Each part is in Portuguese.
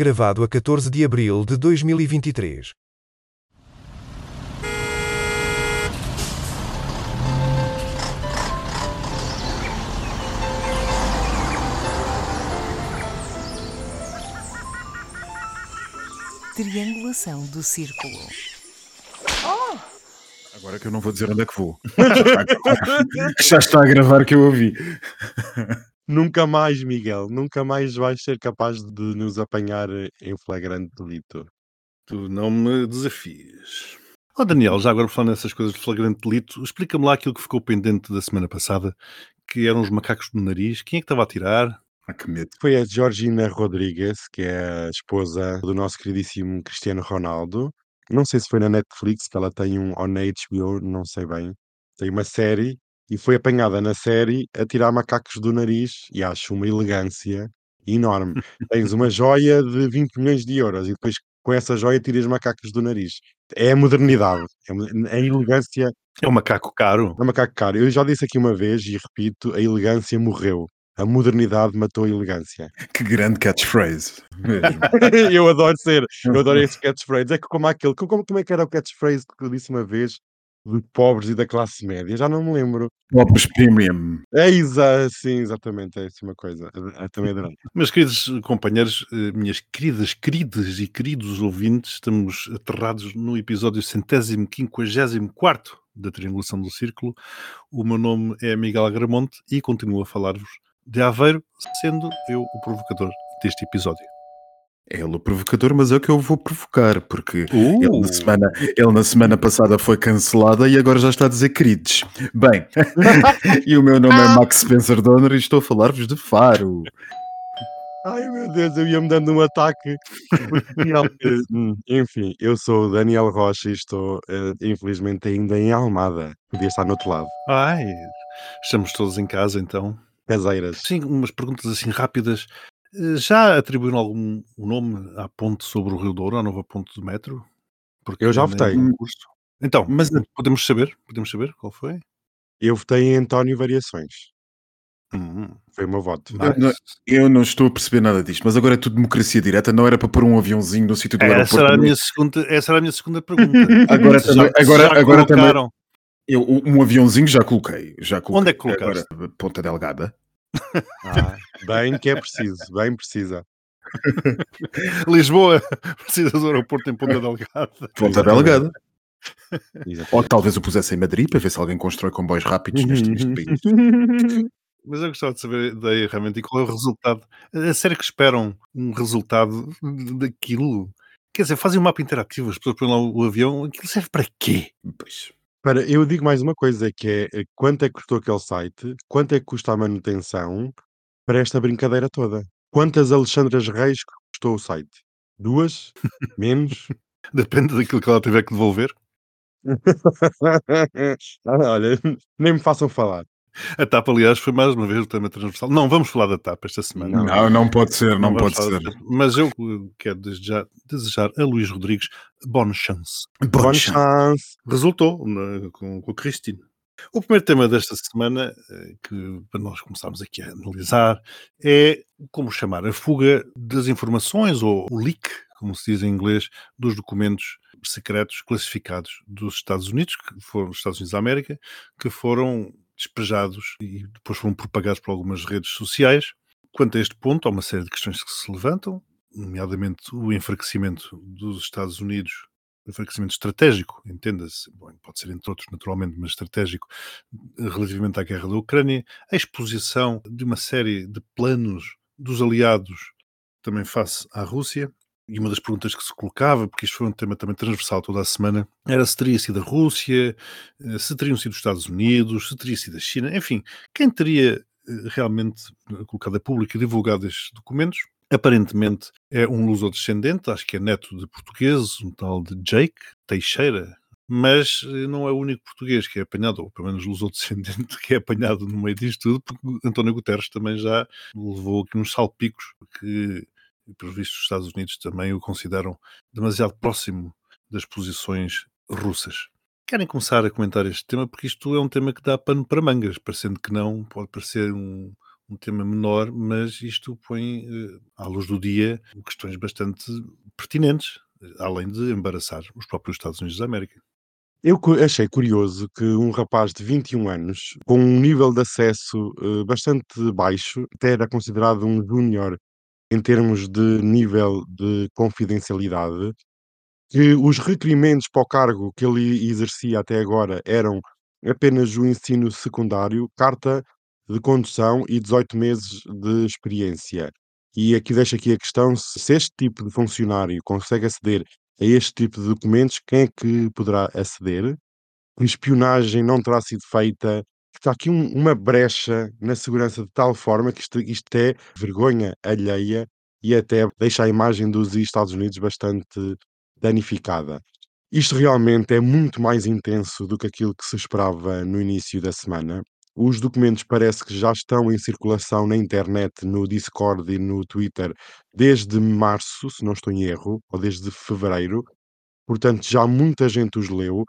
gravado a 14 de abril de 2023. Triangulação do círculo. Agora que eu não vou dizer onde é que vou. Já está a gravar que eu ouvi. Nunca mais, Miguel, nunca mais vais ser capaz de nos apanhar em flagrante delito. Tu não me desafias. Ó Daniel, já agora falando nessas coisas de flagrante delito, explica-me lá aquilo que ficou pendente da semana passada, que eram os macacos do nariz. Quem é que estava a tirar? Ah, que medo. Foi a Georgina Rodrigues, que é a esposa do nosso queridíssimo Cristiano Ronaldo. Não sei se foi na Netflix, que ela tem um, ou na HBO, não sei bem. Tem uma série e foi apanhada na série a tirar macacos do nariz e acho uma elegância enorme. Tens uma joia de 20 milhões de euros e depois com essa joia tiras macacos do nariz. É a modernidade, é a elegância É um macaco caro. é um macaco caro. Eu já disse aqui uma vez e repito, a elegância morreu. A modernidade matou a elegância. Que grande catchphrase. Mesmo. eu adoro ser, eu adoro esse catchphrase. É que como aquele, como, como é que era o catchphrase que eu disse uma vez de pobres e da classe média? Já não me lembro. Pobres Premium. É exa sim, exatamente, é assim uma coisa. Eu também adorei. Meus queridos companheiros, eh, minhas queridas, queridas e queridos ouvintes, estamos aterrados no episódio centésimo, quinquagésimo quarto da Triangulação do Círculo. O meu nome é Miguel Agramonte e continuo a falar-vos de Aveiro, sendo eu o provocador deste episódio. É ele o provocador, mas é o que eu vou provocar, porque Uh! ele, na semana, ele na semana passada foi cancelada e agora já está a dizer queridos. Bem, e o meu nome é Max Spencer Donner e estou a falar-vos de Faro. Ai meu Deus, eu ia-me dando um ataque. Hum, Enfim, eu sou o Daniel Rocha e estou, eh, infelizmente, ainda em Almada. Podia estar no outro lado. Ai, estamos todos em casa então. Caseiras. Sim, umas perguntas assim rápidas. Eh, Já atribuíram algum nome à ponte sobre o Rio Douro, à nova ponte do metro? Porque Eu já votei. concurso. Então, Mas podemos saber? Podemos saber qual foi? Eu votei em António Variações. Hum, Foi o meu voto. nice. não- eu não estou a perceber nada disto, mas agora é tudo democracia direta, não era para pôr um aviãozinho no sítio do Essa aeroporto. era, a também. minha segunda, essa era a minha segunda pergunta. Agora Se também- agora- já agora também- colocaram. Eu, um aviãozinho já coloquei. Já coloquei. Onde é que colocaste? Agora, Ponta Delgada. Ah, bem que é preciso, bem precisa. Lisboa precisa do aeroporto em Ponta Delgada. Ponta. Delgada. Ou talvez o pusesse em Madrid para ver se alguém constrói comboios rápidos neste, neste país. Mas eu gostava de saber daí realmente qual é o resultado. É sério que esperam um resultado daquilo? Quer dizer, fazem um mapa interativo, as pessoas põem lá o avião, aquilo serve para quê? Pois. Para, eu digo mais uma coisa, que é eh, quanto é que custou aquele site, quanto é que custa a manutenção para esta brincadeira toda? Quantas Alexandras Reis custou o site? Duas? Menos? Depende daquilo que ela tiver que devolver. Ah, Olha, nem me façam falar. A TAP, aliás, foi mais uma vez o tema transversal. Não, vamos falar da TAP esta semana. Não. Não, não pode ser, não, vamos pode ser. da. Mas eu eh, quero desde já desejar a Luís Rodrigues bonne chance. Bonne chance. Resultou na- com, com a Cristina. O primeiro tema desta semana, eh, que para nós começarmos aqui a analisar, é como chamar a fuga das informações, ou o leak, como se diz em inglês, dos documentos secretos classificados dos Estados Unidos, que foram os Estados Unidos da América, que foram despejados e depois foram propagados por algumas redes sociais. Quanto a este ponto, há uma série de questões que se levantam, nomeadamente o enfraquecimento dos Estados Unidos enfraquecimento estratégico, entenda-se, pode ser entre outros naturalmente, mas estratégico, relativamente à guerra da Ucrânia, a exposição de uma série de planos dos aliados também face à Rússia, e uma das perguntas que se colocava, porque isto foi um tema também transversal toda a semana, era se teria sido a Rússia, eh, se teriam sido os Estados Unidos, se teria sido a China, enfim, quem teria eh, realmente colocado a público e divulgado estes documentos, aparentemente é um luso-descendente, acho que é neto de portugueses, um tal de Jake Teixeira, mas eh, não é o único português que é apanhado, ou pelo menos luso-descendente, que é apanhado no meio disto tudo, porque António Guterres também já levou aqui uns salpicos, que, pelos vistos, os Estados Unidos também o consideram demasiado próximo das posições russas. Querem começar a comentar este tema, porque isto é um tema que dá pano para mangas, parecendo que não, pode parecer um, um tema menor, mas isto põe eh, à luz do dia questões bastante pertinentes, além de embaraçar os próprios Estados Unidos da América. Eu achei curioso que um rapaz de 21 anos, com um nível de acesso, eh, bastante baixo, até era considerado um júnior em termos de nível de confidencialidade, que os requerimentos para o cargo que ele exercia até agora eram apenas o ensino secundário, carta de condução e 18 meses de experiência. E aqui deixo aqui a questão, se este tipo de funcionário consegue aceder a este tipo de documentos, quem é que poderá aceder? A espionagem não terá sido feita. Está aqui um- uma brecha na segurança de tal forma que isto, isto é vergonha alheia e até deixa a imagem dos Estados Unidos bastante danificada. Isto realmente é muito mais intenso do que aquilo que se esperava no início da semana. Os documentos parece que já estão em circulação na internet, no Discord e no Twitter desde março, se não estou em erro, ou desde fevereiro. Portanto, já muita gente os leu.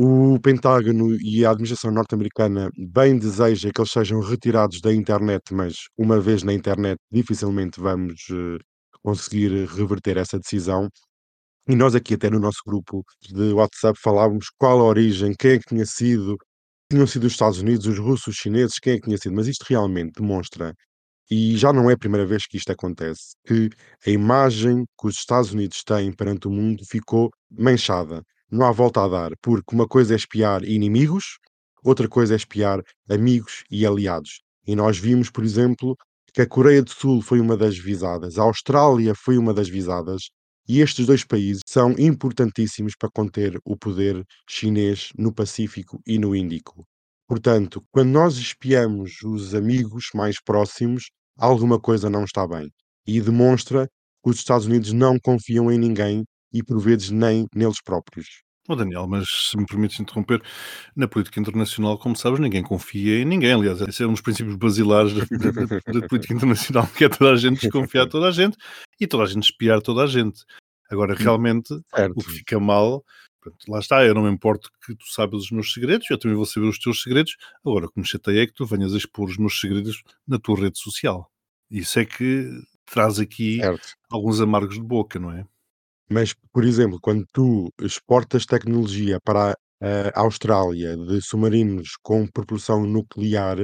O Pentágono e a administração norte-americana bem deseja que eles sejam retirados da internet, mas uma vez na internet, dificilmente vamos eh, conseguir reverter essa decisão. E nós aqui até no nosso grupo de WhatsApp falávamos qual a origem, quem é que tinha sido, tinham sido os Estados Unidos, os russos, os chineses, quem é que tinha sido, mas isto realmente demonstra, e já não é a primeira vez que isto acontece, que a imagem que os Estados Unidos têm perante o mundo ficou manchada. Não há volta a dar, porque uma coisa é espiar inimigos, outra coisa é espiar amigos e aliados. E nós vimos, por exemplo, que a Coreia do Sul foi uma das visadas, a Austrália foi uma das visadas, e estes dois países são importantíssimos para conter o poder chinês no Pacífico e no Índico. Portanto, quando nós espiamos os amigos mais próximos, alguma coisa não está bem. E demonstra que os Estados Unidos não confiam em ninguém e, por vezes, nem neles próprios. Oh, Daniel, mas se me permites interromper, na política internacional, como sabes, ninguém confia em ninguém. Aliás, esse é um dos princípios basilares da, da- da- política internacional, que é toda a gente desconfiar de toda a gente e toda a gente espiar toda a gente. Agora, realmente, Certo. o que fica mal, pronto, lá está, eu não me importo que tu saibas os meus segredos, eu também vou saber os teus segredos. Agora, o que me chateia é que tu venhas a expor os meus segredos na tua rede social. Isso é que traz aqui Certo. alguns amargos de boca, não é? Mas, por exemplo, quando tu exportas tecnologia para a Austrália de submarinos com propulsão nuclear,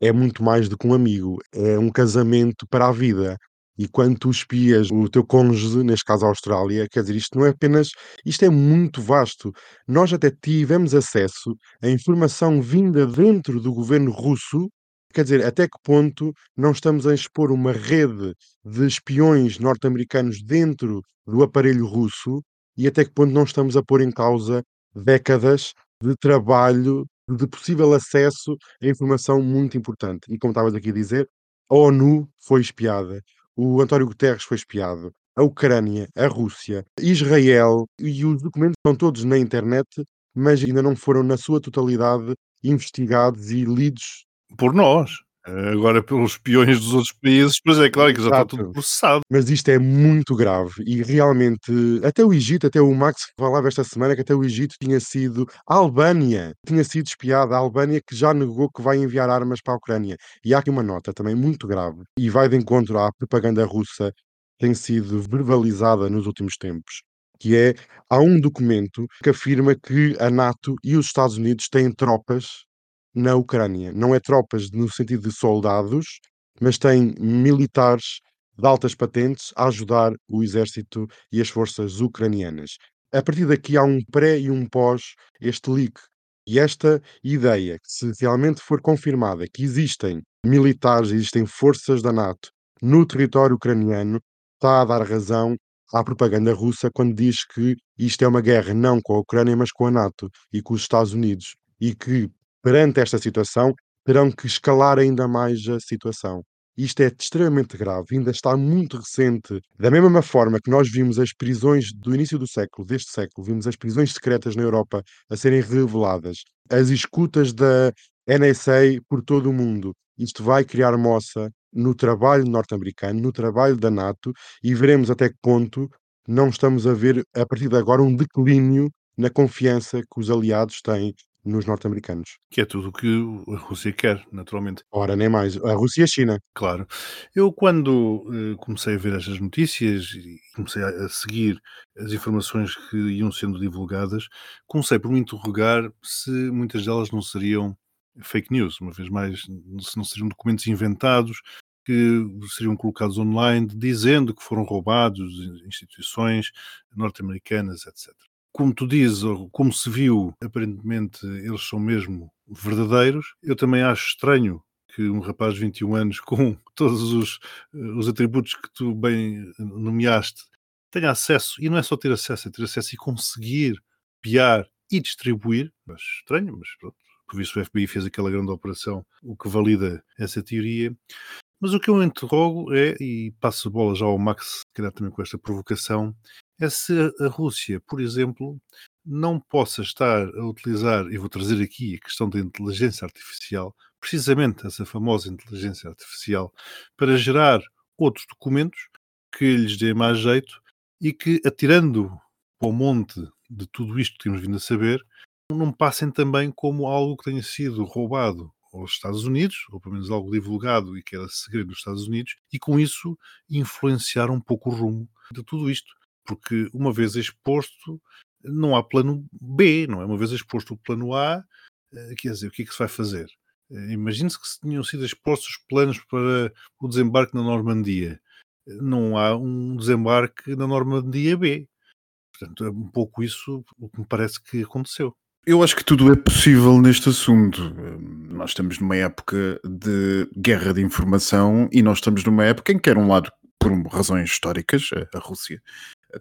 é muito mais do que um amigo, é um casamento para a vida. E quando tu espias o teu cônjuge, neste caso a Austrália, quer dizer, isto não é apenas. Isto é muito vasto. Nós até tivemos acesso a informação vinda dentro do governo russo. Quer dizer, até que ponto não estamos a expor uma rede de espiões norte-americanos dentro do aparelho russo e até que ponto não estamos a pôr em causa décadas de trabalho, de possível acesso a informação muito importante. E como estavas aqui a dizer, a ONU foi espiada, o António Guterres foi espiado, a Ucrânia, a Rússia, Israel, e os documentos estão todos na internet, mas ainda não foram, na sua totalidade, investigados e lidos. Por nós. Agora, pelos espiões dos outros países, pois é claro que já está tudo processado. Mas isto é muito grave e realmente, até o Egito, até o Max falava esta semana que até o Egito tinha sido, a Albânia tinha sido espiada, a Albânia que já negou que vai enviar armas para a Ucrânia. E há aqui uma nota também muito grave e vai de encontro à propaganda russa que tem sido verbalizada nos últimos tempos, que é, há um documento que afirma que a NATO e os Estados Unidos têm tropas na Ucrânia. Não é tropas no sentido de soldados, mas têm militares de altas patentes a ajudar o exército e as forças ucranianas. A partir daqui há um pré e um pós este leak. E esta ideia, que se realmente for confirmada que existem militares, existem forças da NATO no território ucraniano, está a dar razão à propaganda russa quando diz que isto é uma guerra não com a Ucrânia, mas com a NATO e com os Estados Unidos. E que, perante esta situação, terão que escalar ainda mais a situação. Isto é extremamente grave, ainda está muito recente. Da mesma forma que nós vimos as prisões do início do século, deste século, vimos as prisões secretas na Europa a serem reveladas, as escutas da NSA por todo o mundo. Isto vai criar moça no trabalho norte-americano, no trabalho da NATO, e veremos até que ponto não estamos a ver, a partir de agora, um declínio na confiança que os aliados têm nos norte-americanos. Que é tudo o que a Rússia quer, naturalmente. Ora, nem mais. A Rússia e a China. Claro. Eu, quando eh, comecei a ver estas notícias e comecei a, a seguir as informações que iam sendo divulgadas, comecei por me interrogar se muitas delas não seriam fake news, uma vez mais, se não seriam documentos inventados que seriam colocados online dizendo que foram roubados instituições norte-americanas, etc. Como tu dizes, ou como se viu, aparentemente eles são mesmo verdadeiros. Eu também acho estranho que um rapaz de 21 anos, com todos os, eh, os atributos que tu bem nomeaste, tenha acesso, e não é só ter acesso, é ter acesso e conseguir copiar e distribuir. Mas estranho, mas pronto. Por isso o FBI fez aquela grande operação, o que valida essa teoria. Mas o que eu interrogo é, e passo a bola já ao Max, se calhar também com esta provocação, é se a Rússia, por exemplo, não possa estar a utilizar, e vou trazer aqui a questão da inteligência artificial, precisamente essa famosa inteligência artificial, para gerar outros documentos que lhes dê mais jeito e que, atirando para o monte de tudo isto que temos vindo a saber, não passem também como algo que tenha sido roubado aos Estados Unidos, ou pelo menos algo divulgado e que era segredo dos Estados Unidos, e com isso influenciar um pouco o rumo de tudo isto. Porque uma vez exposto, não há plano B, não é? Uma vez exposto o plano A, eh, quer dizer, o que é que se vai fazer? Eh, imagine-se que se tinham sido expostos planos para o desembarque na Normandia. Não há um desembarque na Normandia B. Portanto, é um pouco isso o que me parece que aconteceu. Eu acho que tudo é possível neste assunto. Nós estamos numa época de guerra de informação e nós estamos numa época em que, quer um lado, por razões históricas, a Rússia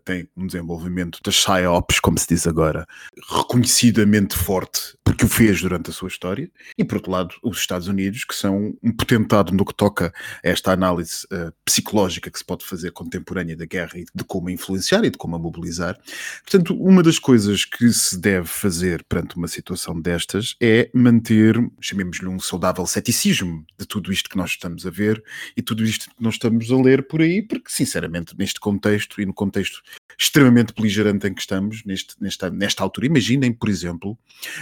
tem um desenvolvimento das PSYOPs, como se diz agora, reconhecidamente forte, porque o fez durante a sua história, e por outro lado, os Estados Unidos, que são um potentado no que toca a esta análise uh, psicológica que se pode fazer contemporânea da guerra e de como a influenciar e de como a mobilizar. Portanto, uma das coisas que se deve fazer perante uma situação destas é manter, chamemos-lhe um saudável ceticismo de tudo isto que nós estamos a ver e tudo isto que nós estamos a ler por aí, porque, sinceramente, neste contexto e no contexto extremamente beligerante em que estamos neste, nesta, nesta altura. Imaginem, por exemplo,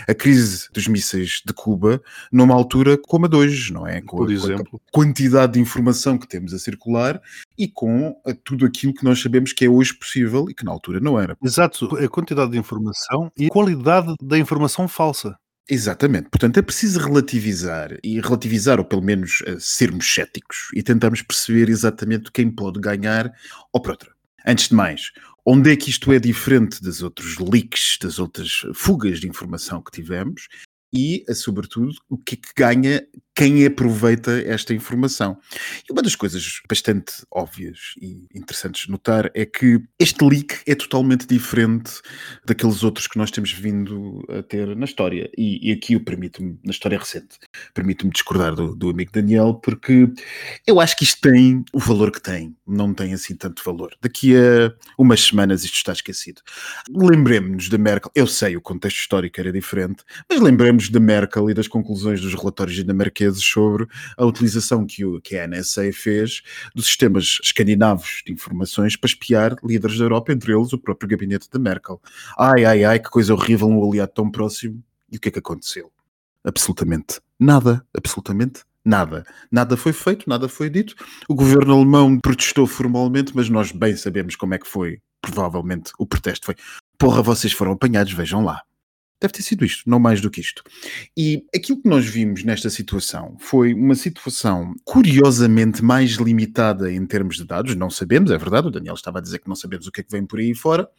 a crise dos mísseis de Cuba numa altura como a de hoje, não é? Com por a, exemplo. A quantidade de informação que temos a circular e com a, tudo aquilo que nós sabemos que é hoje possível e que na altura não era. Exato, a quantidade de informação e a qualidade da informação falsa. Exatamente. Portanto, é preciso relativizar e relativizar, ou pelo menos uh, sermos céticos e tentarmos perceber exatamente quem pode ganhar ou por outra. Antes de mais, onde é que isto é diferente dos outros leaks, das outras fugas de informação que tivemos? E, sobretudo, o que é que ganha quem aproveita esta informação. E uma das coisas bastante óbvias e interessantes de notar é que este leak é totalmente diferente daqueles outros que nós temos vindo a ter na história. E, e aqui eu permito-me, na história recente, permito-me discordar do, do amigo Daniel, porque eu acho que isto tem o valor que tem, não tem assim tanto valor. Daqui a umas semanas isto está esquecido. Lembremos-nos da Merkel, eu sei o contexto histórico era diferente, mas lembremos da Merkel e das conclusões dos relatórios dinamarqueses sobre a utilização que, o, que a NSA fez dos sistemas escandinavos de informações para espiar líderes da Europa, entre eles o próprio gabinete da Merkel. Ai, ai, ai, que coisa horrível, um aliado tão próximo. E o que é que aconteceu? Absolutamente nada, absolutamente nada. Nada foi feito, nada foi dito. O governo alemão protestou formalmente, mas nós bem sabemos como é que foi. Provavelmente o protesto foi: porra, vocês foram apanhados, vejam lá. Deve ter sido isto, não mais do que isto. E aquilo que nós vimos nesta situação foi uma situação curiosamente mais limitada em termos de dados. Não sabemos, é verdade, o Daniel estava a dizer que não sabemos o que é que vem por aí fora,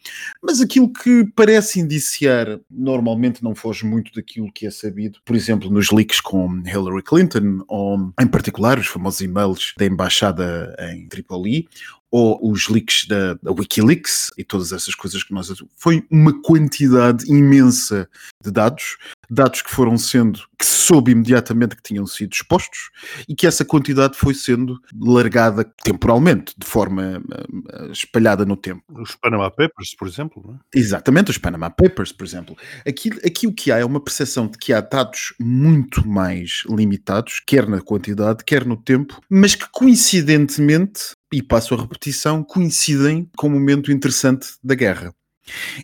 mas aquilo que parece indiciar normalmente não foge muito daquilo que é sabido, por exemplo, nos leaks com Hillary Clinton, ou em particular os famosos e-mails da embaixada em Tripoli, ou os leaks da, da, Wikileaks e todas essas coisas que nós. Foi uma quantidade imensa de dados, dados que foram sendo, que se soube imediatamente que tinham sido expostos e que essa quantidade foi sendo largada temporalmente, de forma uh, espalhada no tempo. Os Panama Papers, por exemplo. Não é? Exatamente, os Panama Papers, por exemplo. Aqui, aqui o que há é uma percepção de que há dados muito mais limitados, quer na quantidade, quer no tempo, mas que coincidentemente e passo a repetição, coincidem com um momento interessante da guerra.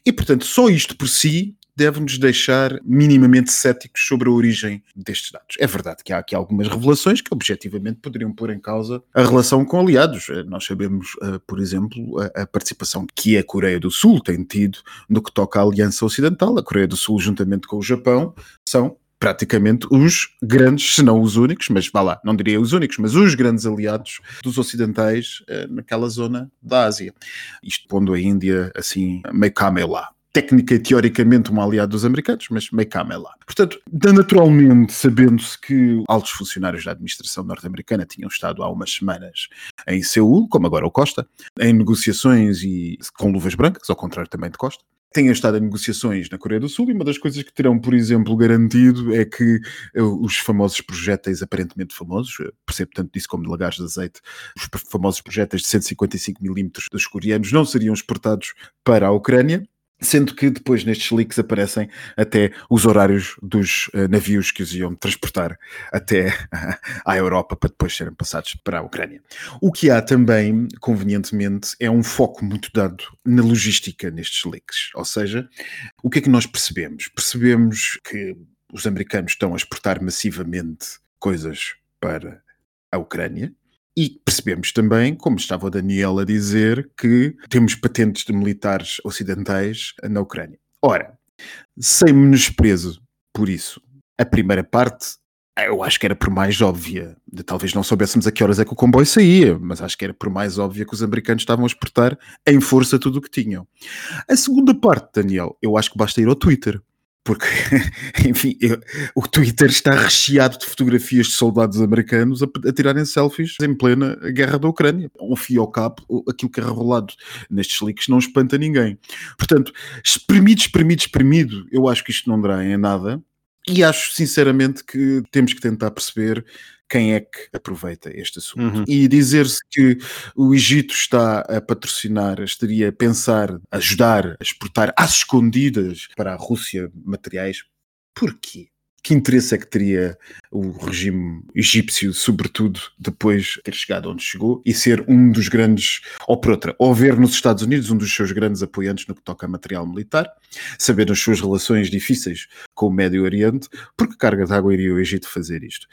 E, portanto, só isto por si deve-nos deixar minimamente céticos sobre a origem destes dados. É verdade que há aqui algumas revelações que objetivamente poderiam pôr em causa a relação com aliados. Eh, nós sabemos, uh, por exemplo, a, participação que a Coreia do Sul tem tido no que toca à Aliança Ocidental. A Coreia do Sul, juntamente com o Japão, são praticamente os grandes, se não os únicos, mas vá lá, não diria os únicos, mas os grandes aliados dos ocidentais uh, naquela zona da Ásia. Isto pondo a Índia assim meio cá, meio lá técnica e teoricamente um aliado dos americanos, mas meio cá, meio lá. Portanto, naturalmente, sabendo-se que altos funcionários da administração norte-americana tinham estado há umas semanas em Seul, como agora o Costa, em negociações e com luvas brancas, ao contrário também de Costa, tenham estado em negociações na Coreia do Sul e uma das coisas que terão, por exemplo, garantido é que eh, os famosos projéteis aparentemente famosos, eh, percebo tanto disso como de lagares de azeite, os famosos projéteis de 155mm dos coreanos não seriam exportados para a Ucrânia, Sendo que depois nestes leaks aparecem até os horários dos uh, navios que os iam transportar até à Europa para depois serem passados para a Ucrânia. O que há também, convenientemente, é um foco muito dado na logística nestes leaks. Ou seja, o que é que nós percebemos? Percebemos que os americanos estão a exportar massivamente coisas para a Ucrânia, e percebemos também, como estava o Daniel a dizer, que temos patentes de militares ocidentais na Ucrânia. Ora, sem menosprezo por isso, a primeira parte eu acho que era por mais óbvia. Talvez não soubéssemos a que horas é que o comboio saía, mas acho que era por mais óbvia que os americanos estavam a exportar em força tudo o que tinham. A segunda parte, Daniel, eu acho que basta ir ao Twitter porque, enfim, eu, o Twitter está recheado de fotografias de soldados americanos a, a, tirarem selfies em plena guerra da Ucrânia. Um fio ao cabo, aquilo que é rolado nestes leaks não espanta ninguém. Portanto, espremido, espremido, espremido, eu acho que isto não dará em nada. E acho sinceramente que temos que tentar perceber quem é que aproveita este assunto. Uhum. E dizer-se que o Egito está a patrocinar, estaria a pensar, ajudar a exportar às escondidas para a Rússia materiais, porquê? que interesse é que teria o regime egípcio, sobretudo depois de ter chegado onde chegou e ser um dos grandes, ou por outra, ou ver nos Estados Unidos um dos seus grandes apoiantes no que toca a material militar, saber as suas relações difíceis com o Médio Oriente, porque carga de água iria o Egito fazer isto?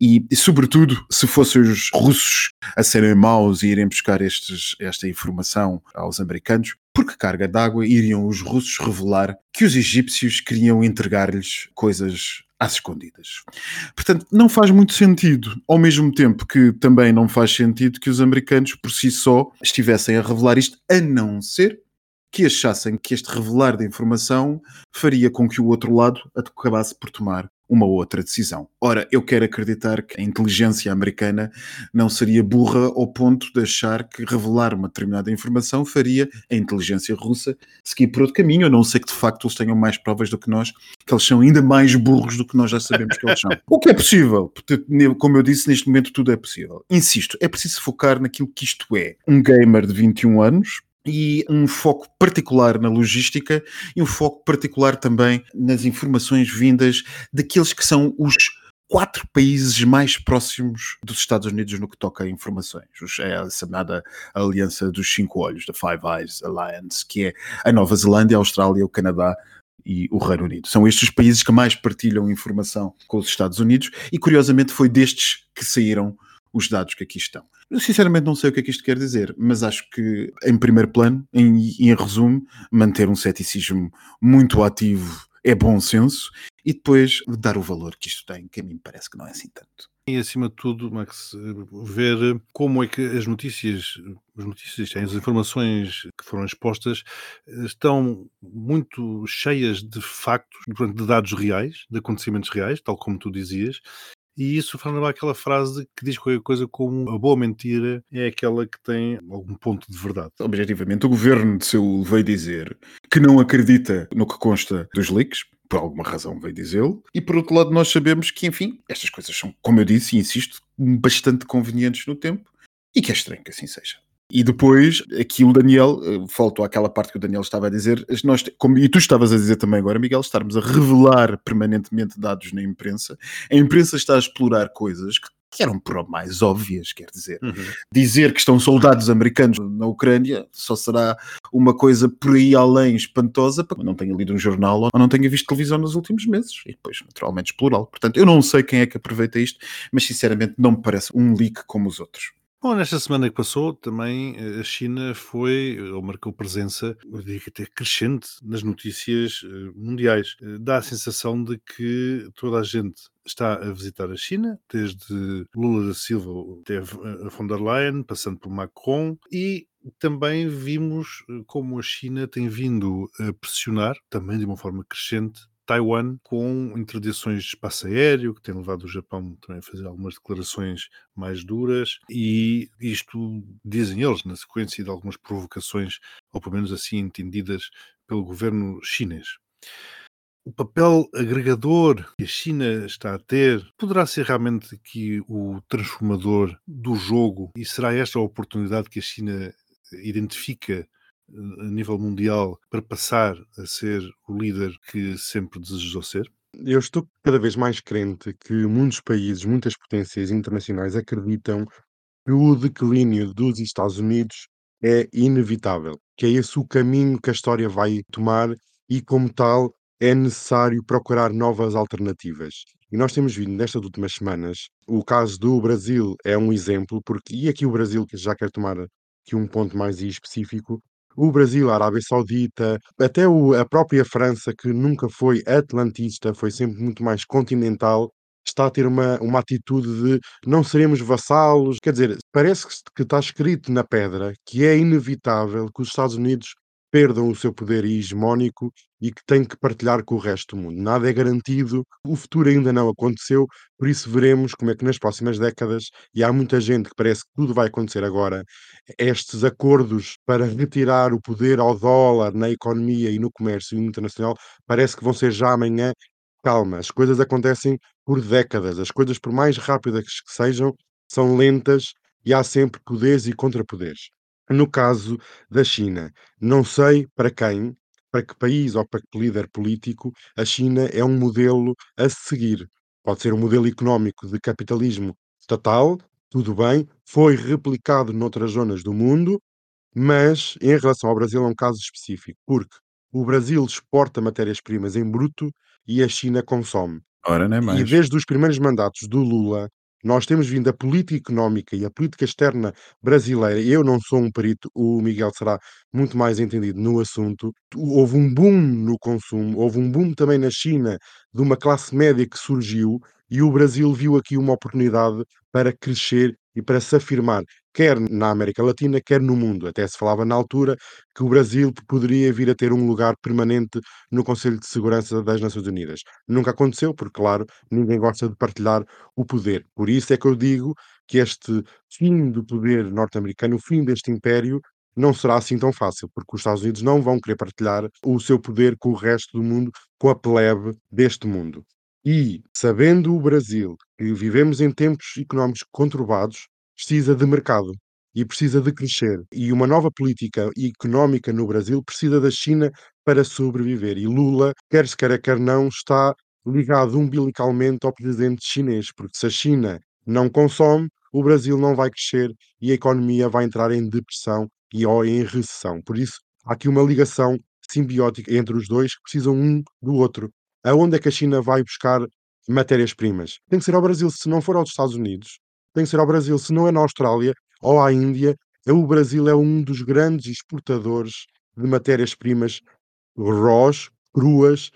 E, e sobretudo, se fossem os russos a serem maus e irem buscar estes, esta informação aos americanos, por que carga d'água iriam os russos revelar que os egípcios queriam entregar-lhes coisas às escondidas. Portanto, não faz muito sentido, ao mesmo tempo que também não faz sentido que os americanos por si só estivessem a revelar isto, a não ser que achassem que este revelar de informação faria com que o outro lado acabasse por tomar uma outra decisão. Ora, eu quero acreditar que a inteligência americana não seria burra ao ponto de achar que revelar uma determinada informação faria a inteligência russa seguir por outro caminho, a não ser que de facto eles tenham mais provas do que nós, que eles são ainda mais burros do que nós já sabemos que eles são. o que é possível, como eu disse, neste momento tudo é possível. Insisto, é preciso focar naquilo que isto é. Um gamer de 21 anos, e um foco particular na logística e um foco particular também nas informações vindas daqueles que são os quatro países mais próximos dos Estados Unidos no que toca a informações. É a chamada Aliança dos Cinco Olhos, da Five Eyes Alliance, que é a Nova Zelândia, a Austrália, o Canadá e o Reino Unido. São estes os países que mais partilham informação com os Estados Unidos e, curiosamente, foi destes que saíram os dados que aqui estão. Eu sinceramente não sei o que é que isto quer dizer, mas acho que, em primeiro plano, em, em resumo, manter um ceticismo muito ativo é bom senso e depois dar o valor que isto tem, que a mim parece que não é assim tanto. E acima de tudo, Max, ver como é que as notícias, as notícias, as informações que foram expostas estão muito cheias de factos, de dados reais, de acontecimentos reais, tal como tu dizias, e isso faz lembrar aquela frase que diz qualquer coisa como a boa mentira é aquela que tem algum ponto de verdade. Objetivamente, o governo de Seul veio dizer que não acredita no que consta dos leaks, por alguma razão veio dizê-lo, e por outro lado nós sabemos que, enfim, estas coisas são, como eu disse e insisto, bastante convenientes no tempo, e que é estranho que assim seja. E depois, aqui o Daniel, eh, faltou àquela parte que o Daniel estava a dizer, nós, como, e tu estavas a dizer também agora, Miguel, estarmos a revelar permanentemente dados na imprensa. A imprensa está a explorar coisas que que eram por mais óbvias, quer dizer. Uhum. Dizer que estão soldados americanos na Ucrânia só será uma coisa por aí além espantosa, porque não tenha lido um jornal ou não tenha visto televisão nos últimos meses, e depois, naturalmente, explorá-lo. Portanto, eu não sei quem é que aproveita isto, mas sinceramente não me parece um leak como os outros. Bom, nesta semana que passou, também eh, a China foi, ou marcou presença, eu diria que até crescente, nas notícias eh, mundiais. Eh, Dá a sensação de que toda a gente está a visitar a China, desde Lula da Silva até a von der Leyen, passando por Macron, e também vimos como a China tem vindo a pressionar, também de uma forma crescente, Taiwan com interdições de espaço aéreo, que tem levado o Japão também a fazer algumas declarações mais duras, e isto, dizem eles, na sequência de algumas provocações, ou pelo menos assim entendidas pelo governo chinês. O papel agregador que a China está a ter poderá ser realmente aqui o transformador do jogo e será esta a oportunidade que a China identifica a nível mundial para passar a ser o líder que sempre desejou ser? Eu estou cada vez mais crente que muitos países, muitas potências internacionais acreditam que o declínio dos Estados Unidos é inevitável, que é esse o caminho que a história vai tomar e, como tal, é necessário procurar novas alternativas. E nós temos vindo nestas últimas semanas, o caso do Brasil é um exemplo, porque, e aqui o Brasil, que já quero tomar aqui um ponto mais específico, o Brasil, a Arábia Saudita, até o- a própria França, que nunca foi atlantista, foi sempre muito mais continental, está a ter uma, uma atitude de não seremos vassalos. Quer dizer, parece que, que está escrito na pedra que é inevitável que os Estados Unidos perdam o seu poder hegemónico e que têm que partilhar com o resto do mundo. Nada é garantido, o futuro ainda não aconteceu, por isso veremos como é que nas próximas décadas, e há muita gente que parece que tudo vai acontecer agora, estes acordos para retirar o poder ao dólar na economia e no comércio internacional parece que vão ser já amanhã. Calma, as coisas acontecem por décadas. As coisas, por mais rápidas que sejam, são lentas e há sempre poderes e contrapoderes. No caso da China, não sei para quem, para que país ou para que líder político, a China é um modelo a seguir. Pode ser um modelo económico de capitalismo estatal, tudo bem, foi replicado noutras zonas do mundo, mas em relação ao Brasil é um caso específico, porque o Brasil exporta matérias-primas em bruto e a China consome. Ora, não é E mais. desde os primeiros mandatos do Lula, nós temos vindo a política económica e a política externa brasileira. Eu não sou um perito, o Miguel será muito mais entendido no assunto. Houve um boom no consumo, houve um boom também na China de uma classe média que surgiu e o Brasil viu aqui uma oportunidade para crescer e para se afirmar, quer na América Latina, quer no mundo. Até se falava na altura que o Brasil poderia vir a ter um lugar permanente no Conselho de Segurança das Nações Unidas. Nunca aconteceu, porque, claro, ninguém gosta de partilhar o poder. Por isso é que eu digo que este fim do poder norte-americano, o fim deste império, não será assim tão fácil, porque os Estados Unidos não vão querer partilhar o seu poder com o resto do mundo, com a plebe deste mundo. E, sabendo o Brasil que vivemos em tempos económicos conturbados, precisa de mercado e precisa de crescer. E uma nova política económica no Brasil precisa da China para sobreviver. E Lula, quer se queira, quer não, está ligado umbilicalmente ao presidente chinês, porque se a China não consome, o Brasil não vai crescer e a economia vai entrar em depressão e ou em recessão. Por isso, há aqui uma ligação simbiótica entre os dois que precisam um do outro. Aonde é que a China vai buscar matérias-primas? Tem que ser ao Brasil, se não for aos Estados Unidos, tem que ser ao Brasil, se não é na Austrália ou à Índia. é O Brasil é um dos grandes exportadores de matérias-primas raws, cruas,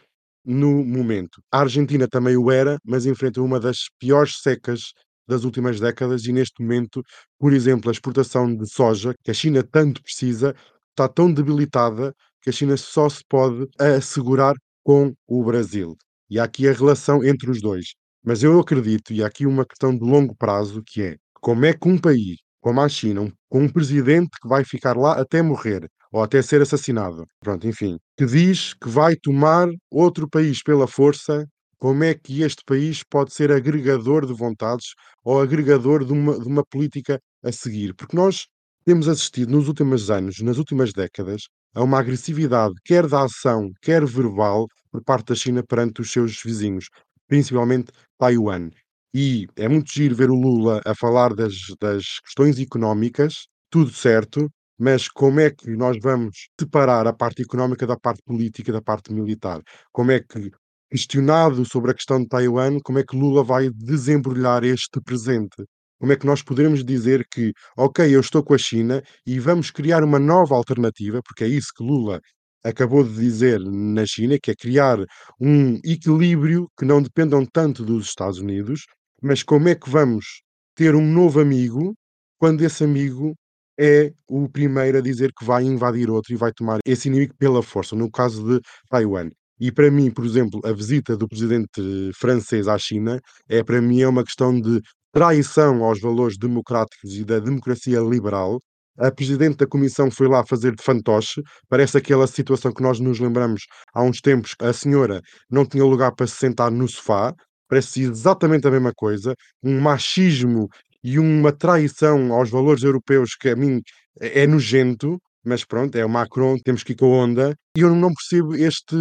no momento. A Argentina também o era, mas enfrenta uma das piores secas das últimas décadas e neste momento, por exemplo, a exportação de soja, que a China tanto precisa, está tão debilitada que a China só se pode assegurar com o Brasil. E há aqui a relação entre os dois. Mas eu acredito, e há aqui uma questão de longo prazo, que é como é que um país como a China, um, com um presidente que vai ficar lá até morrer, ou até ser assassinado, pronto, enfim, que diz que vai tomar outro país pela força, como é que este país pode ser agregador de vontades ou agregador de uma, de uma política a seguir? Porque nós temos assistido nos últimos anos, nas últimas décadas, a uma agressividade, quer da ação, quer verbal, por parte da China perante os seus vizinhos, principalmente Taiwan. E é muito giro ver o Lula a falar das, das questões económicas, tudo certo, mas como é que nós vamos separar a parte económica da parte política, da parte militar? Como é que, questionado sobre a questão de Taiwan, como é que Lula vai desembrulhar este presente? Como é que nós poderemos dizer que, ok, eu estou com a China e vamos criar uma nova alternativa, porque é isso que Lula acabou de dizer na China, que é criar um equilíbrio que não dependam tanto dos Estados Unidos, mas como é que vamos ter um novo amigo quando esse amigo é o primeiro a dizer que vai invadir outro e vai tomar esse inimigo pela força, no caso de Taiwan. E para mim, por exemplo, a visita do presidente francês à China é para mim é uma questão de traição aos valores democráticos e da democracia liberal. A presidente da comissão foi lá fazer de fantoche, parece aquela situação que nós nos lembramos há uns tempos, a senhora não tinha lugar para se sentar no sofá, parece exatamente a mesma coisa, um machismo e uma traição aos valores europeus que a mim é é nojento, mas pronto, é o Macron, temos que ir com a onda. E eu não percebo este.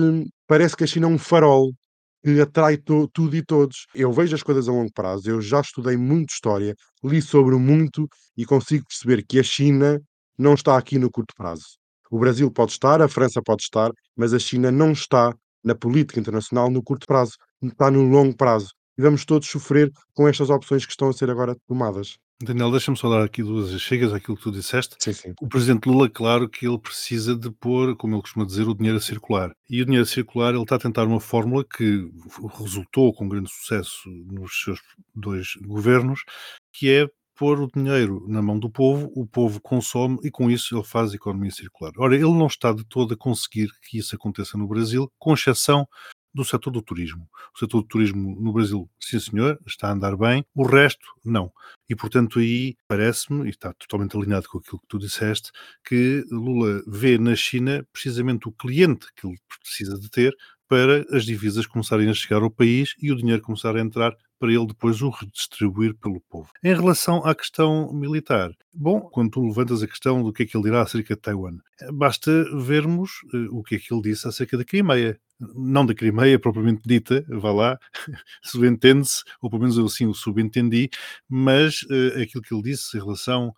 Parece que a China é um farol que atrai to- tudo e todos. Eu vejo as coisas a longo prazo, eu já estudei muito história, li sobre muito e consigo perceber que a China não está aqui no curto prazo. O Brasil pode estar, a França pode estar, mas a China não está na política internacional no curto prazo, está no longo prazo. E vamos todos sofrer com estas opções que estão a ser agora tomadas. Daniel, deixa-me só dar aqui duas chegas àquilo que tu disseste. Sim, sim. O presidente Lula, claro que ele precisa de pôr, como ele costuma dizer, o dinheiro a circular. E o dinheiro a circular, ele está a tentar uma fórmula que resultou com grande sucesso nos seus dois governos, que é pôr o dinheiro na mão do povo, o povo consome e com isso ele faz a economia circular. Ora, ele não está de todo a conseguir que isso aconteça no Brasil, com exceção do setor do turismo. O setor do turismo no Brasil, sim senhor, está a andar bem, o resto, não. E portanto aí parece-me, e está totalmente alinhado com aquilo que tu disseste, que Lula vê na China precisamente o cliente que ele precisa de ter para as divisas começarem a chegar ao país e o dinheiro começar a entrar para ele depois o redistribuir pelo povo. Em relação à questão militar, bom, quando tu levantas a questão do que é que ele dirá acerca de Taiwan, basta vermos uh, o que é que ele disse acerca da Crimeia. Não da Crimeia propriamente dita, vá lá, subentende-se, ou pelo menos eu assim o subentendi, mas uh, aquilo que ele disse em relação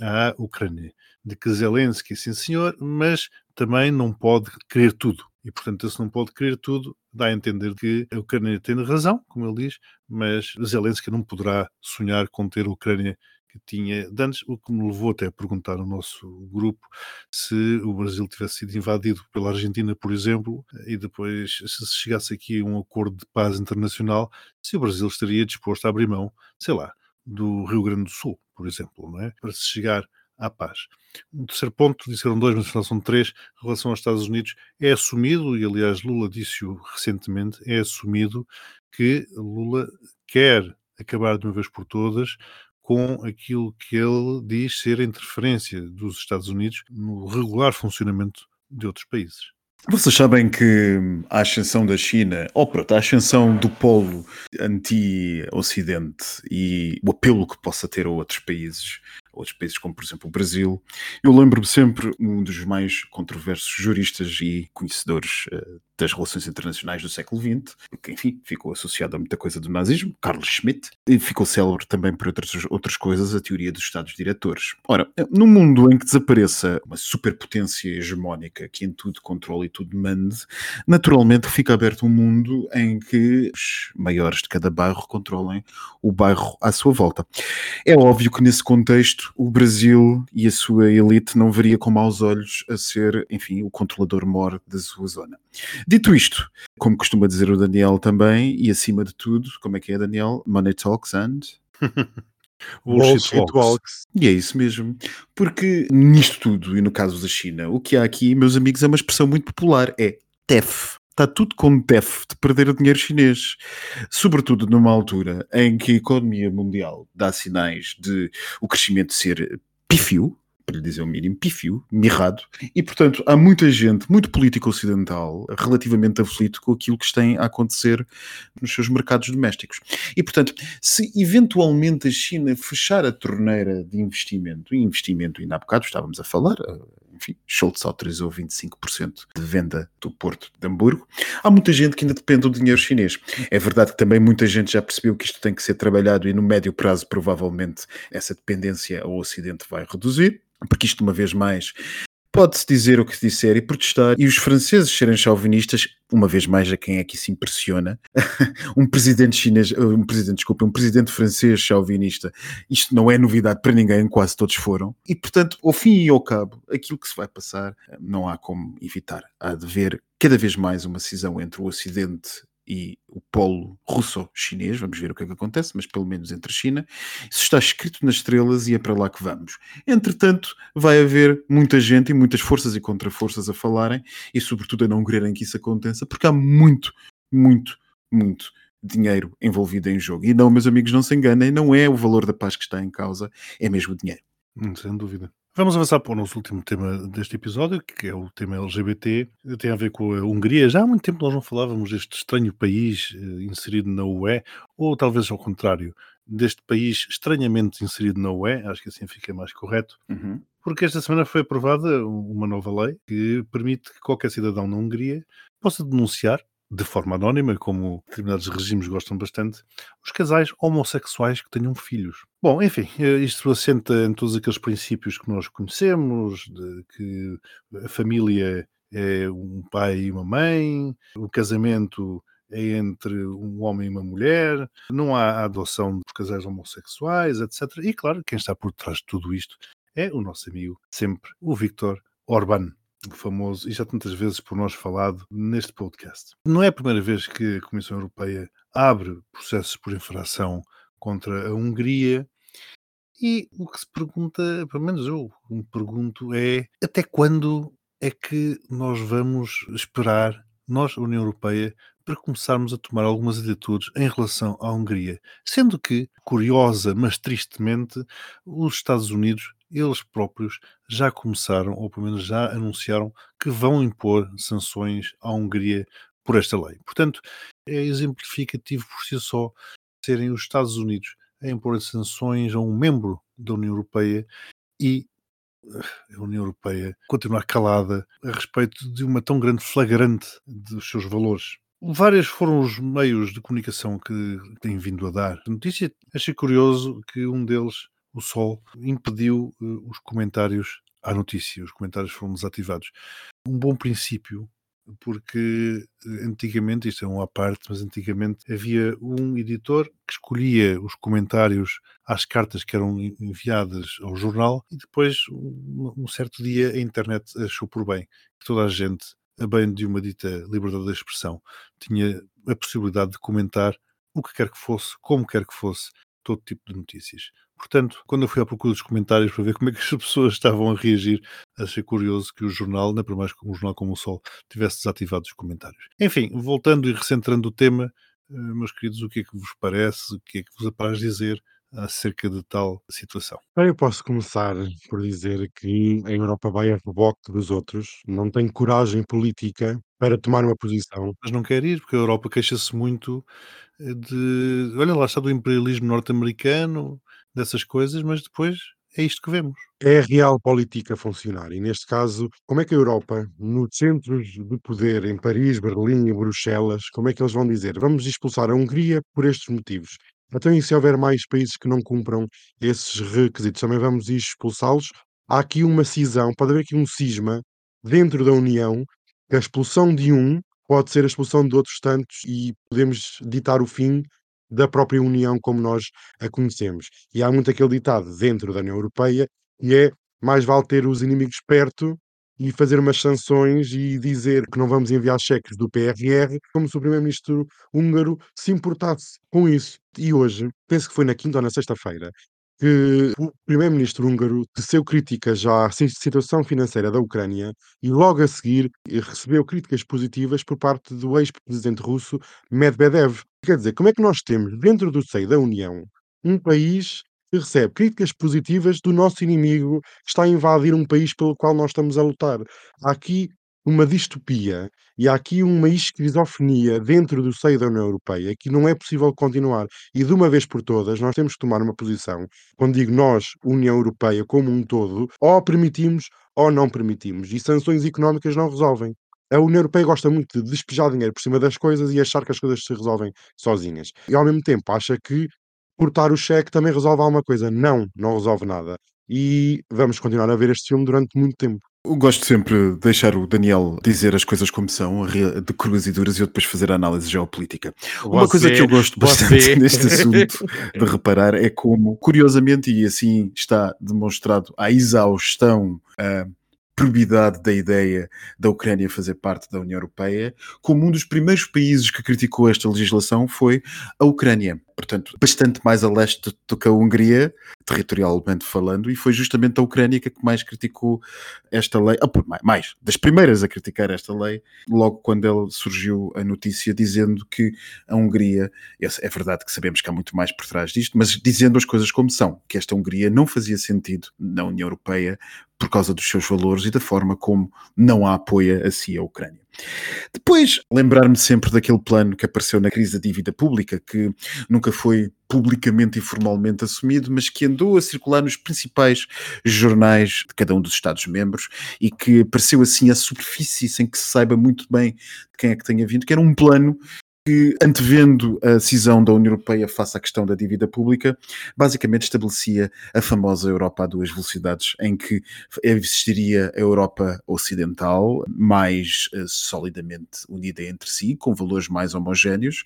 à Ucrânia, de que Zelensky, sim senhor, mas também não pode querer tudo. E, portanto, se não pode querer tudo, dá a entender que a Ucrânia tem razão, como ele diz, mas Zelensky não poderá sonhar com ter a Ucrânia que tinha antes, o que me levou até a perguntar ao nosso grupo se o Brasil tivesse sido invadido pela Argentina, por exemplo, e depois, se chegasse aqui a um acordo de paz internacional, se o Brasil estaria disposto a abrir mão, sei lá, do Rio Grande do Sul, por exemplo, não é? Para se chegar à paz. Um terceiro ponto, disseram dois, mas são três, em relação aos Estados Unidos, é assumido, e aliás Lula disse-o recentemente, é assumido que Lula quer acabar de uma vez por todas com aquilo que ele diz ser a interferência dos Estados Unidos no regular funcionamento de outros países. Vocês sabem que a ascensão da China, ou pronto, a ascensão do polo anti-Ocidente e o apelo que possa ter a outros países, outros países como por exemplo o Brasil, eu lembro-me sempre um dos mais controversos juristas e conhecedores uh, das relações internacionais do século XX, que enfim ficou associado a muita coisa do nazismo, Carl Schmitt, e ficou célebre também por outras, outras coisas, a teoria dos Estados diretores. Ora, num mundo em que desapareça uma superpotência hegemónica que em tudo controla e tudo mande, naturalmente fica aberto um mundo em que os maiores de cada bairro controlem o bairro à sua volta. É óbvio que nesse contexto o Brasil e a sua elite não veria com maus olhos a ser, enfim, o controlador mor da sua zona. Dito isto, como costuma dizer o Daniel também, e acima de tudo, como é que é, Daniel? Money talks and. Bullshit walks. walks. E é isso mesmo. Porque nisto tudo, e no caso da China, o que há aqui, meus amigos, é uma expressão muito popular: é TEF. Está tudo com TEF de perder o dinheiro chinês. Sobretudo numa altura em que a economia mundial dá sinais de o crescimento ser pífio, para lhe dizer o mínimo, pífio, mirrado, e portanto há muita gente, muito político ocidental, relativamente aflito com aquilo que está a acontecer nos seus mercados domésticos. E portanto, se eventualmente a China fechar a torneira de investimento, e investimento ainda há bocado estávamos a falar, enfim, Schultz autorizou 25% de venda do Porto de Hamburgo. Há muita gente que ainda depende do dinheiro chinês. É verdade que também muita gente já percebeu que isto tem que ser trabalhado e no médio prazo provavelmente essa dependência ao Ocidente vai reduzir porque isto, uma vez mais, Pode-se dizer o que se disser e protestar, e os franceses serem chauvinistas, uma vez mais a quem é que isso impressiona, um presidente chinês, um presidente, desculpa, um presidente francês chauvinista, isto não é novidade para ninguém, quase todos foram, e portanto, ao fim e ao cabo, aquilo que se vai passar, não há como evitar, há de haver cada vez mais uma cisão entre o Ocidente e o polo russo-chinês, vamos ver o que é que acontece, mas pelo menos entre China, isso está escrito nas estrelas e é para lá que vamos. Entretanto, vai haver muita gente e muitas forças e contraforças a falarem e, sobretudo, a não quererem que isso aconteça, porque há muito, muito, muito dinheiro envolvido em jogo. E não, meus amigos, não se enganem, não é o valor da paz que está em causa, é mesmo o dinheiro. Hum, sem dúvida. Vamos avançar para o nosso último tema deste episódio, que é o tema LGBT. Tem a ver com a Hungria. Já há muito tempo nós não falávamos deste estranho país eh, inserido na UE, ou talvez ao contrário, deste país estranhamente inserido na UE, acho que assim fica mais correto, uhum. porque esta semana foi aprovada uma nova lei que permite que qualquer cidadão na Hungria possa denunciar de forma anónima, como determinados regimes gostam bastante, os casais homossexuais que tenham filhos. Bom, enfim, eh, isto assenta em todos aqueles princípios que nós conhecemos, de que a família é um pai e uma mãe, o casamento é entre um homem e uma mulher, não há adoção por casais homossexuais, etc. E claro, quem está por trás de tudo isto é o nosso amigo, sempre, o Victor Orban famoso e já tantas vezes por nós falado neste podcast. Não é a primeira vez que a Comissão Europeia abre processos por infração contra a Hungria e o que se pergunta, pelo menos eu me pergunto, é até quando é que nós vamos esperar, nós, a União Europeia, para começarmos a tomar algumas atitudes em relação à Hungria? Sendo que, curiosa, mas tristemente, os Estados Unidos eles próprios já começaram, ou pelo menos já anunciaram, que vão impor sanções à Hungria por esta lei. Portanto, é exemplificativo por si só serem os Estados Unidos a impor sanções a um membro da União Europeia e eh, a União Europeia continuar calada a respeito de uma tão grande flagrante dos seus valores. Vários foram os meios de comunicação que têm vindo a dar notícia. Achei curioso que um deles o Sol impediu uh, os comentários à notícia, os comentários foram desativados. Um bom princípio, porque eh, antigamente, isto é um à parte, mas antigamente havia um editor que escolhia os comentários às cartas que eram enviadas ao jornal e depois, um certo dia, a internet achou por bem que toda a gente, a bem de uma dita liberdade de expressão, tinha a possibilidade de comentar o que quer que fosse, como quer que fosse, todo tipo de notícias. Portanto, quando eu fui à procura dos comentários para ver como é que as pessoas estavam a reagir, achei curioso que o jornal, não é para mais que um jornal como o Sol, tivesse desativado os comentários. Enfim, voltando e recentrando o tema, eh, meus queridos, o que é que vos parece, o que é que vos apraz dizer acerca de tal situação? Eu posso começar por dizer que a Europa vai a reboque dos outros, não tem coragem política para tomar uma posição. Mas não quer ir, porque a Europa queixa-se muito eh, de. Olha lá, está do imperialismo norte-americano, dessas coisas, mas depois é isto que vemos. É a real política funcionar. E neste caso, como é que a Europa, nos centros de poder em Paris, Berlim e Bruxelas, como é que eles vão dizer vamos expulsar a Hungria por estes motivos? Então, e se houver mais países que não cumpram esses requisitos, também vamos expulsá-los? Há aqui uma cisão, pode haver aqui um cisma dentro da União, que a expulsão de um pode ser a expulsão de outros tantos e podemos ditar o fim da própria União como nós a conhecemos. E há muito aquele ditado dentro da União Europeia que é mais vale ter os inimigos perto e fazer umas sanções e dizer que não vamos enviar cheques do PRR, como se o primeiro-ministro húngaro se importasse com isso. E hoje, penso que foi na quinta ou na sexta-feira, que o primeiro-ministro húngaro teceu críticas à situação financeira da Ucrânia e logo a seguir recebeu críticas positivas por parte do ex-presidente russo Medvedev. Quer dizer, como é que nós temos dentro do seio da União um país que recebe críticas positivas do nosso inimigo que está a invadir um país pelo qual nós estamos a lutar? Há aqui uma distopia e há aqui uma esquizofrenia dentro do seio da União Europeia que não é possível continuar. E de uma vez por todas, nós temos que tomar uma posição. Quando digo nós, União Europeia como um todo, ou permitimos ou não permitimos. E sanções económicas não resolvem. A União Europeia gosta muito de despejar dinheiro por cima das coisas e achar que as coisas se resolvem sozinhas. E ao mesmo tempo acha que cortar o cheque também resolve alguma coisa. Não, não resolve nada. E vamos continuar a ver este filme durante muito tempo. Eu gosto sempre de deixar o Daniel dizer as coisas como são, de cruas e duras, e eu depois fazer a análise geopolítica. Uma coisa que eu gosto bastante você. neste assunto de reparar é como, curiosamente, e assim está demonstrado a exaustão, a probidade da ideia da Ucrânia fazer parte da União Europeia, como um dos primeiros países que criticou esta legislação foi a Ucrânia. Portanto, bastante mais a leste do que a Hungria, territorialmente falando, e foi justamente a Ucrânia que mais criticou esta lei, ah, mais- das primeiras a criticar esta lei, logo quando ele surgiu a notícia dizendo que a Hungria, é verdade que sabemos que há muito mais por trás disto, mas dizendo as coisas como são, que esta Hungria não fazia sentido na União Europeia por causa dos seus valores e da forma como não a apoia a si a Ucrânia. Depois, lembrar-me sempre daquele plano que apareceu na crise da dívida pública, que nunca foi publicamente e formalmente assumido, mas que andou a circular nos principais jornais de cada um dos Estados-membros e que apareceu assim à superfície, sem que se saiba muito bem de quem é que tenha vindo, que era um plano que, antevendo a cisão da União Europeia face à questão da dívida pública, basicamente estabelecia a famosa Europa a duas velocidades, em que existiria a Europa Ocidental mais eh, solidamente unida entre si, com valores mais homogéneos,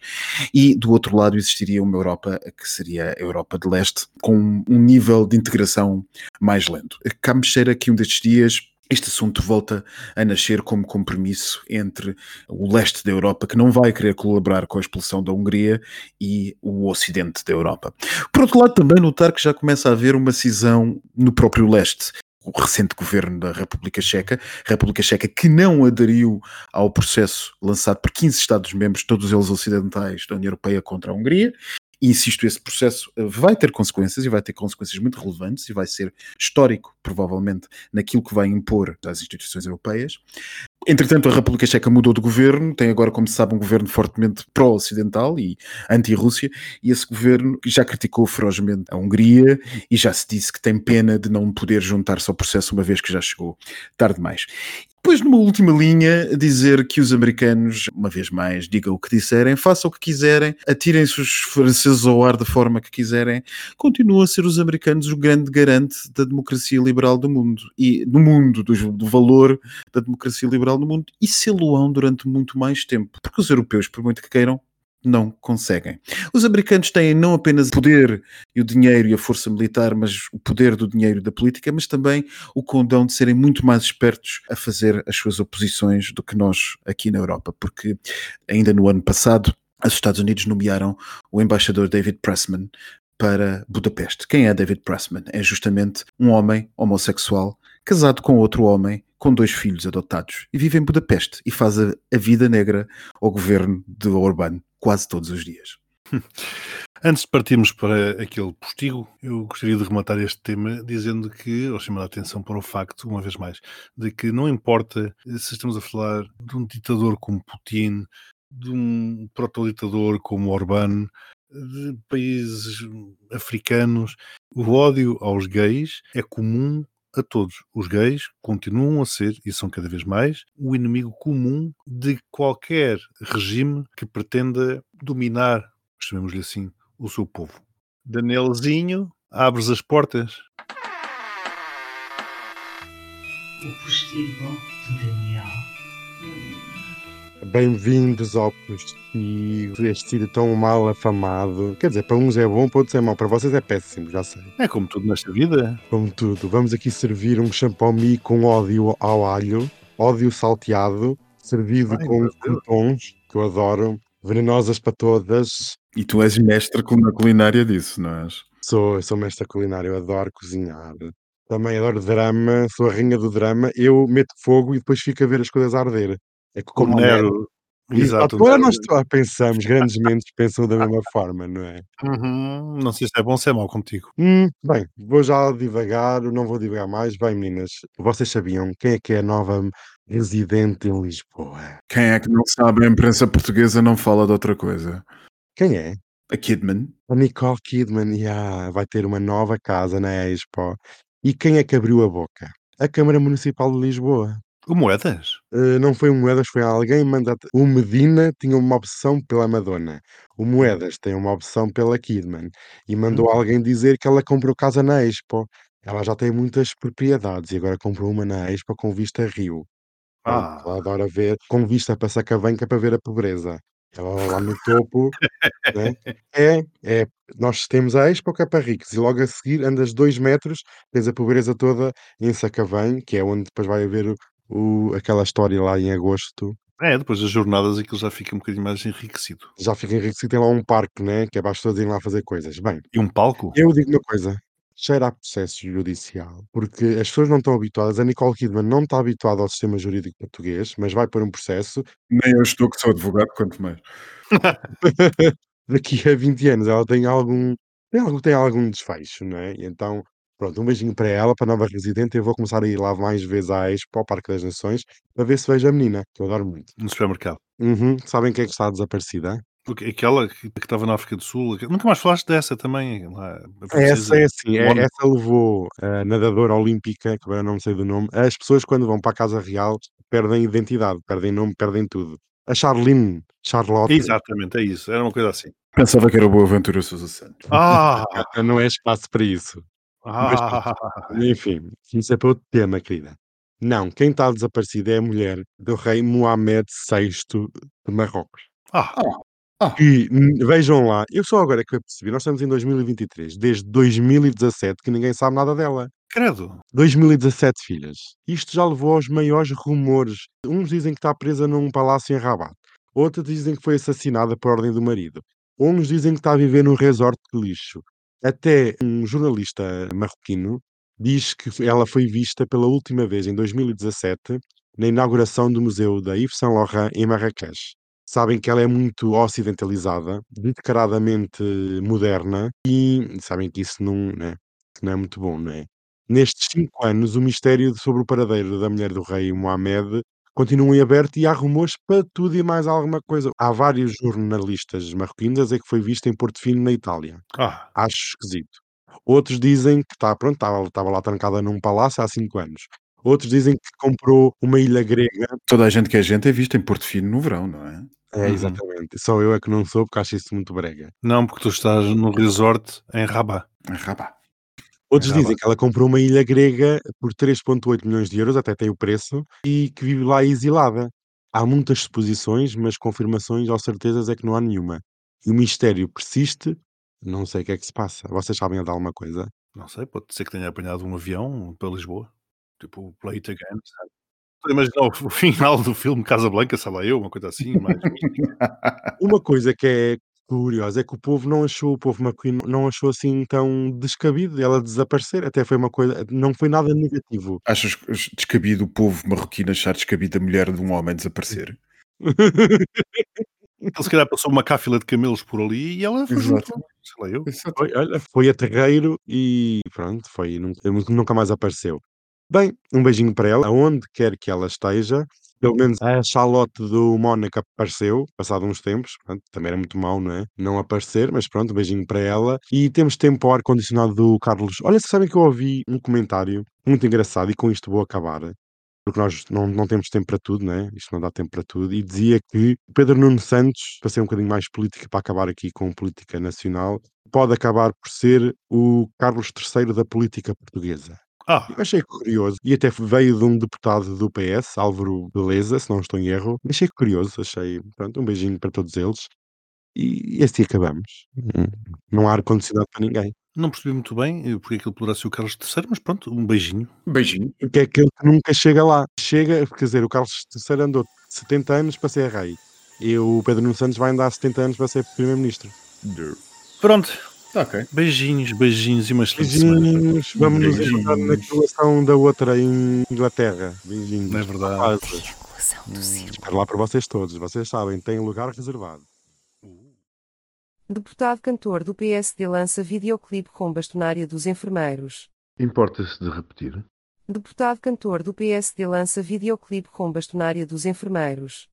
e do outro lado existiria uma Europa que seria a Europa de Leste, com um nível de integração mais lento. Cá me cheira que um destes dias este assunto volta a nascer como compromisso entre o leste da Europa, que não vai querer colaborar com a expulsão da Hungria, e o ocidente da Europa. Por outro lado, também notar que já começa a haver uma cisão no próprio leste. O recente governo da República Checa, República Checa que não aderiu ao processo lançado por 15 Estados-membros, todos eles ocidentais da União Europeia contra a Hungria, insisto, esse processo eh, vai ter consequências e vai ter consequências muito relevantes e vai ser histórico, provavelmente, naquilo que vai impor às instituições europeias. Entretanto, a República Checa mudou de governo, tem agora, como se sabe, um governo fortemente pró-ocidental e anti-Rússia, e esse governo já criticou ferozmente a Hungria e já se disse que tem pena de não poder juntar-se ao processo uma vez que já chegou tarde demais. Depois, numa última linha, dizer que os americanos, uma vez mais, digam o que disserem, façam o que quiserem, atirem-se os franceses ao ar da forma que quiserem, continuam a ser os americanos o grande garante da democracia liberal do mundo e no mundo, do, do valor da democracia liberal no mundo, e sê-lo-ão durante muito mais tempo, porque os europeus, por muito que queiram, não conseguem. Os americanos têm não apenas o poder e o dinheiro e a força militar, mas o poder do dinheiro e da política, mas também o condão de serem muito mais espertos a fazer as suas oposições do que nós aqui na Europa, porque ainda no ano passado os Estados Unidos nomearam o embaixador David Pressman para Budapeste. Quem é David Pressman? É justamente um homem homossexual casado com outro homem com dois filhos adotados e vive em Budapeste e faz a, a vida negra ao governo de Orbán quase todos os dias. Antes de partirmos para aquele postigo, eu gostaria de rematar este tema dizendo que, ou chamar a atenção para o facto, uma vez mais, de que não importa se estamos a falar de um ditador como Putin, de um proto-ditador como Orbán, de países africanos, o ódio aos gays é comum a todos. Os gays continuam a ser, e são cada vez mais, o inimigo comum de qualquer regime que pretenda dominar, chamemos-lhe assim, o seu povo. Danielzinho, abres as portas. O postigo de Daniel. Bem-vindos ao Postigo, este sítio tão mal afamado. Quer dizer, para uns é bom, para outros é mau. Para vocês é péssimo, já sei. É como tudo nesta vida. Como tudo, vamos aqui servir um champomi com ódio ao alho, ódio salteado, servido Ai, com croutons, que eu adoro, venenosas para todas. E tu és mestre na culinária disso, não és? Sou, sou mestre culinário, eu adoro cozinhar. Também adoro drama, sou a rainha do drama. Eu meto fogo e depois fico a ver as coisas arder. É que como Como Nero. Exato. Agora nós pensamos, grandes mentes pensam da mesma forma, não é? Uhum. Não sei se é bom ou se é mau contigo. Hum, bem, vou já divagar, não vou divagar mais. Bem, meninas, vocês sabiam quem é que é a nova residente em Lisboa? Quem é que não sabe a imprensa portuguesa não fala de outra coisa? Quem é? A Kidman. A Nicole Kidman, yeah, vai ter uma nova casa na Expo. E quem é que abriu a boca? a Câmara Municipal de Lisboa. O Moedas? Uh, não foi o Moedas, foi alguém mandado. O Medina tinha uma opção pela Madonna. O Moedas tem uma opção pela Kidman. E mandou Hum. alguém dizer que ela comprou casa na Expo. Ela já tem muitas propriedades e agora comprou uma na Expo com vista a Rio. Ah. Ela adora ver, com vista para Sacavanca para ver a pobreza. Ela lá no topo, né? É, é. Nós temos a Expo que é para ricos e logo a seguir andas dois metros, tens a pobreza toda em Sacavém, que é onde depois vai haver o, aquela história lá em agosto. É, depois das jornadas aquilo já fica um bocadinho mais enriquecido. Já fica enriquecido, tem lá um parque, né? Que é para as pessoas irem lá fazer coisas. Bem, E um palco? eu digo uma coisa. Cheira a processo judicial, porque as pessoas não estão habituadas. A Nicole Kidman não está habituada ao sistema jurídico português, mas vai pôr um processo. Nem eu estou que sou advogado, quanto mais. Daqui a 20 anos ela tem algum, tem algum, tem algum desfecho, não é? E então, pronto, um beijinho para ela, para a nova residente. Eu vou começar a ir lá mais vezes à Expo, ao Parque das Nações, para ver se vejo a menina, que eu adoro muito. No supermercado. Uhum. Sabem quem é que está desaparecida? Porque Aquela que que estava na África do Sul. Nunca mais falaste dessa também. Lá, a Essa é assim, é, essa levou a nadadora olímpica, que agora não sei do nome. As pessoas, quando vão para a Casa Real, perdem identidade, perdem nome, perdem tudo. A Charlene, Charlotte, Exatamente, é isso. Era uma coisa assim. Pensava que era o Boaventura Sousa Santos. Ah! não é espaço para isso. ah Enfim, isso é para outro tema, querida. Não, quem está desaparecido é a mulher do rei Mohamed VI de Marrocos. ah, E hum, vejam lá, eu só agora é que eu percebi, nós estamos em 2023, desde 2017 que ninguém sabe nada dela. credo. 2017 filhas. Isto já levou aos maiores rumores. Uns dizem que está presa num palácio em Rabat. Outros dizem que foi assassinada por ordem do marido. Uns dizem que está a viver num resort de lixo. Até um jornalista marroquino diz que ela foi vista pela última vez em 2017 na inauguração do museu da Yves Saint Laurent em Marrakech. Sabem que ela é muito ocidentalizada, descaradamente moderna e sabem que isso não, né, não é muito bom, não é? Nestes cinco anos, o mistério sobre o paradeiro da mulher do rei Mohamed continua em aberto e há rumores para tudo e mais alguma coisa. Há vários jornalistas marroquinos a dizer que foi vista em Porto Fino, na Itália. Ah, Acho esquisito. Outros dizem que está, pronto, estava, estava lá trancada num palácio há cinco anos. Outros dizem que comprou uma ilha grega. Toda a gente que é gente é vista em Porto Fino no verão, não é? É, Uhum. exatamente. Só eu é que não sou, porque acho isso muito brega. não, porque tu estás no resort em Rabat. Em Rabat. Outros dizem que ela comprou uma ilha grega por 3,8 milhões de euros, até tem o preço, e que vive lá exilada. Há muitas suposições, mas confirmações ou certezas é que não há nenhuma. E o mistério persiste, não sei o que é que se passa. Vocês sabem de alguma coisa? Não sei, pode ser que tenha apanhado um avião para Lisboa. Tipo, Play It Again, sabe? Estou a imaginar o o final do filme Casa Blanca, sei lá eu, uma coisa assim, mais. Uma coisa que é curiosa é que o povo não achou, o povo macuino não achou assim tão descabido ela desaparecer. Até foi uma coisa, não foi nada negativo. Achas descabido o povo marroquino achar descabido a mulher de um homem desaparecer? Ele se calhar passou uma cáfila de camelos por ali e ela fugiu. Exato. Sei lá eu. Foi, olha, foi a terreiro e pronto, foi, nun- nunca mais apareceu. Bem, um beijinho para ela, aonde quer que ela esteja. Pelo menos a Charlotte do Mónaco apareceu, passado uns tempos. Pronto, também era muito mau, não é? Não aparecer, mas pronto, um beijinho para ela. E temos tempo ao ar-condicionado do Carlos. Olha, sabem que eu ouvi um comentário muito engraçado e com isto vou acabar. Porque nós não, não temos tempo para tudo, né? Isto não dá tempo para tudo. E dizia que Pedro Nuno Santos, para ser um bocadinho mais política, para acabar aqui com política nacional, pode acabar por ser o Carlos III da política portuguesa. Ah, Eu achei curioso, e até veio de um deputado do PS, Álvaro Beleza, se não estou em erro. Achei curioso, achei. Pronto, um beijinho para todos eles. E, e assim acabamos. Hum, Não há ar-condicionado para ninguém. não percebi muito bem porque aquilo poderá ser o Carlos III, mas pronto, um beijinho. Beijinho. Porque é aquele que nunca chega lá. Chega, quer dizer, o Carlos III andou 70 anos para ser rei. E o Pedro Nuno Santos vai andar 70 anos para ser primeiro-ministro. Pronto, ok. beijinhos, beijinhos e uma excelente semana. Beijinhos. Vamos nos encontrar na colação da outra em Inglaterra. Beijinhos. Não é verdade. Triangulação do círculo. Espero lá para vocês todos. Vocês sabem, tem lugar reservado. Deputado cantor do PSD lança videoclipe com bastonária dos enfermeiros. Importa-se de repetir? Deputado cantor do PSD lança videoclipe com bastonária dos enfermeiros.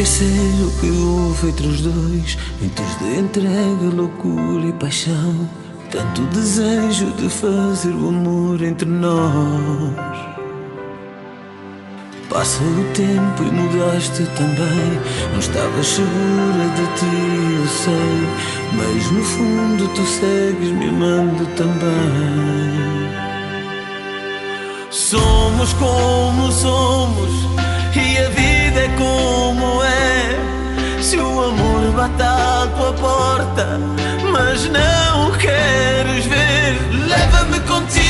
Esquecer o que houve entre os dois. Momentos de entrega, loucura e paixão. Tanto desejo de fazer o amor entre nós. Passa o tempo e mudaste também. Não estavas segura de ti, eu sei. Mas no fundo tu segues me amando também. Somos como somos e a vida é como é. Se o amor bate à tua porta, mas não queres ver, leva-me contigo,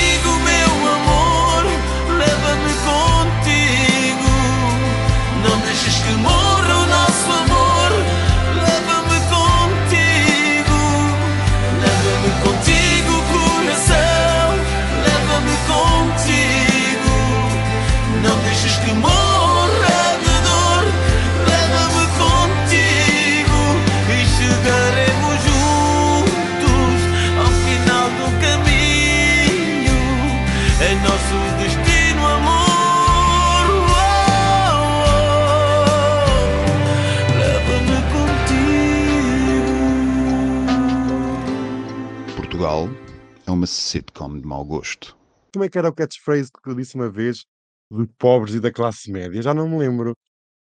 sitcom de mau gosto. Como é que era o catchphrase que eu disse uma vez dos pobres e da classe média? Já não me lembro.